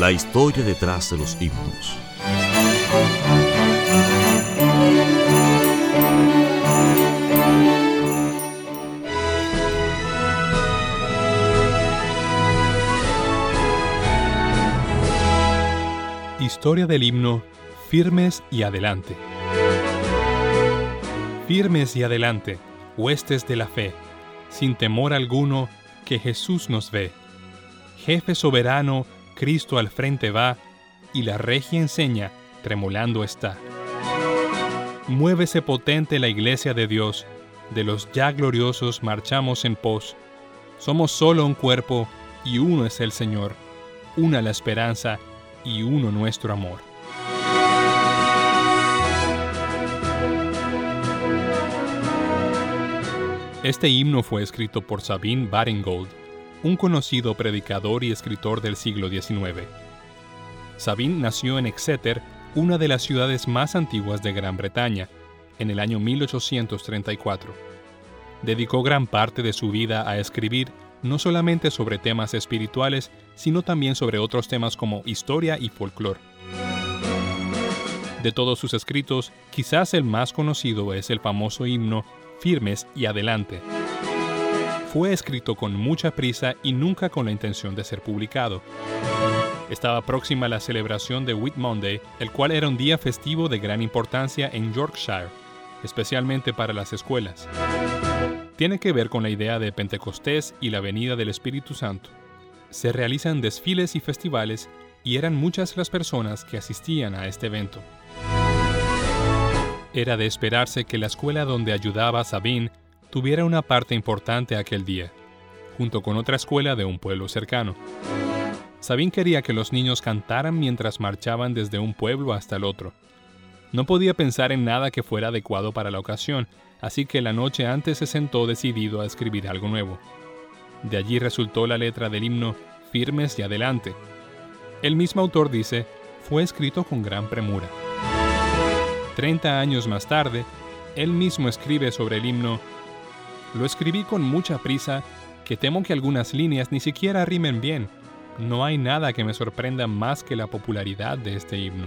La historia detrás de los himnos. Historia del himno Firmes y Adelante. Firmes y adelante, huestes de la fe, sin temor alguno, que Jesús nos ve. Jefe soberano, Cristo al frente va, y la regia enseña, tremolando está. Muévese potente la iglesia de Dios, de los ya gloriosos marchamos en pos. Somos solo un cuerpo, y uno es el Señor, una la esperanza, y uno nuestro amor. Este himno fue escrito por Sabine Baringold, un conocido predicador y escritor del siglo XIX. Sabine nació en Exeter, una de las ciudades más antiguas de Gran Bretaña, en el año 1834. Dedicó gran parte de su vida a escribir no solamente sobre temas espirituales, sino también sobre otros temas como historia y folclore. De todos sus escritos, quizás el más conocido es el famoso himno Firmes y Adelante. Fue escrito con mucha prisa y nunca con la intención de ser publicado. Estaba próxima la celebración de Whit Monday, el cual era un día festivo de gran importancia en Yorkshire, especialmente para las escuelas. Tiene que ver con la idea de Pentecostés y la venida del Espíritu Santo. Se realizan desfiles y festivales y eran muchas las personas que asistían a este evento. Era de esperarse que la escuela donde ayudaba Sabine tuviera una parte importante aquel día, junto con otra escuela de un pueblo cercano. Sabine quería que los niños cantaran mientras marchaban desde un pueblo hasta el otro. No podía pensar en nada que fuera adecuado para la ocasión, así que la noche antes se sentó decidido a escribir algo nuevo. De allí resultó la letra del himno Firmes y Adelante. El mismo autor dice, fue escrito con gran premura. Treinta años más tarde, él mismo escribe sobre el himno, Lo escribí con mucha prisa, que temo que algunas líneas ni siquiera rimen bien. No hay nada que me sorprenda más que la popularidad de este himno.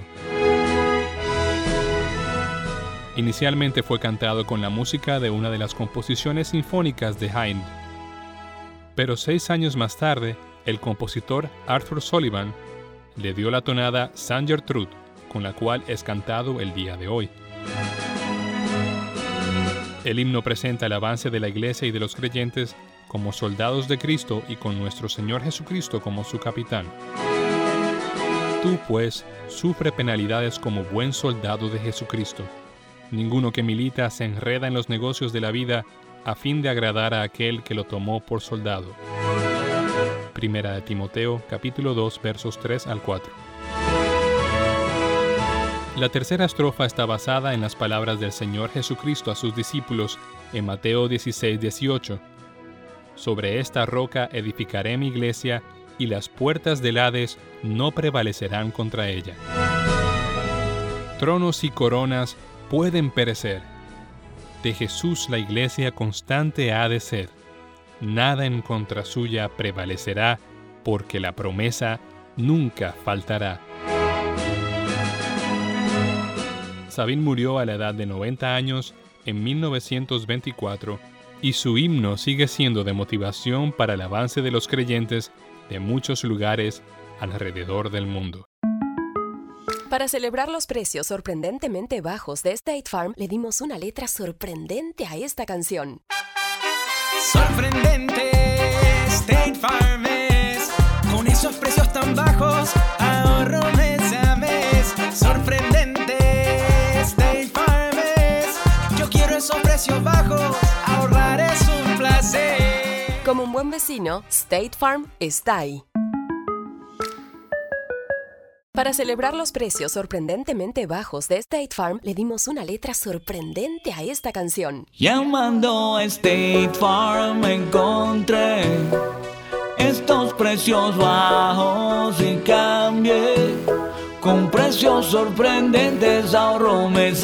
Inicialmente fue cantado con la música de una de las composiciones sinfónicas de Haydn. Pero seis años más tarde, el compositor Arthur Sullivan le dio la tonada San Gertrude, con la cual es cantado el día de hoy. El himno presenta el avance de la iglesia y de los creyentes como soldados de Cristo y con nuestro Señor Jesucristo como su capitán. Tú, pues, sufre penalidades como buen soldado de Jesucristo. Ninguno que milita se enreda en los negocios de la vida a fin de agradar a aquel que lo tomó por soldado. Primera de Timoteo, capítulo 2, versos 3 al 4. La tercera estrofa está basada en las palabras del Señor Jesucristo a sus discípulos en Mateo 16, 18. Sobre esta roca edificaré mi iglesia y las puertas del Hades no prevalecerán contra ella. Tronos y coronas pueden perecer. De Jesús la iglesia constante ha de ser. Nada en contra suya prevalecerá, porque la promesa nunca faltará. Sabine murió a la edad de 90 años en 1924 y su himno sigue siendo de motivación para el avance de los creyentes de muchos lugares alrededor del mundo. Para celebrar los precios sorprendentemente bajos de State Farm, le dimos una letra sorprendente a esta canción. Sorprendente, State Farm precios bajos, ahorrar es un placer. Como un buen vecino, State Farm está ahí. Para celebrar los precios sorprendentemente bajos de State Farm, le dimos una letra sorprendente a esta canción. Llamando a State Farm encontré estos precios bajos y cambié. Con precios sorprendentes ahorro mes.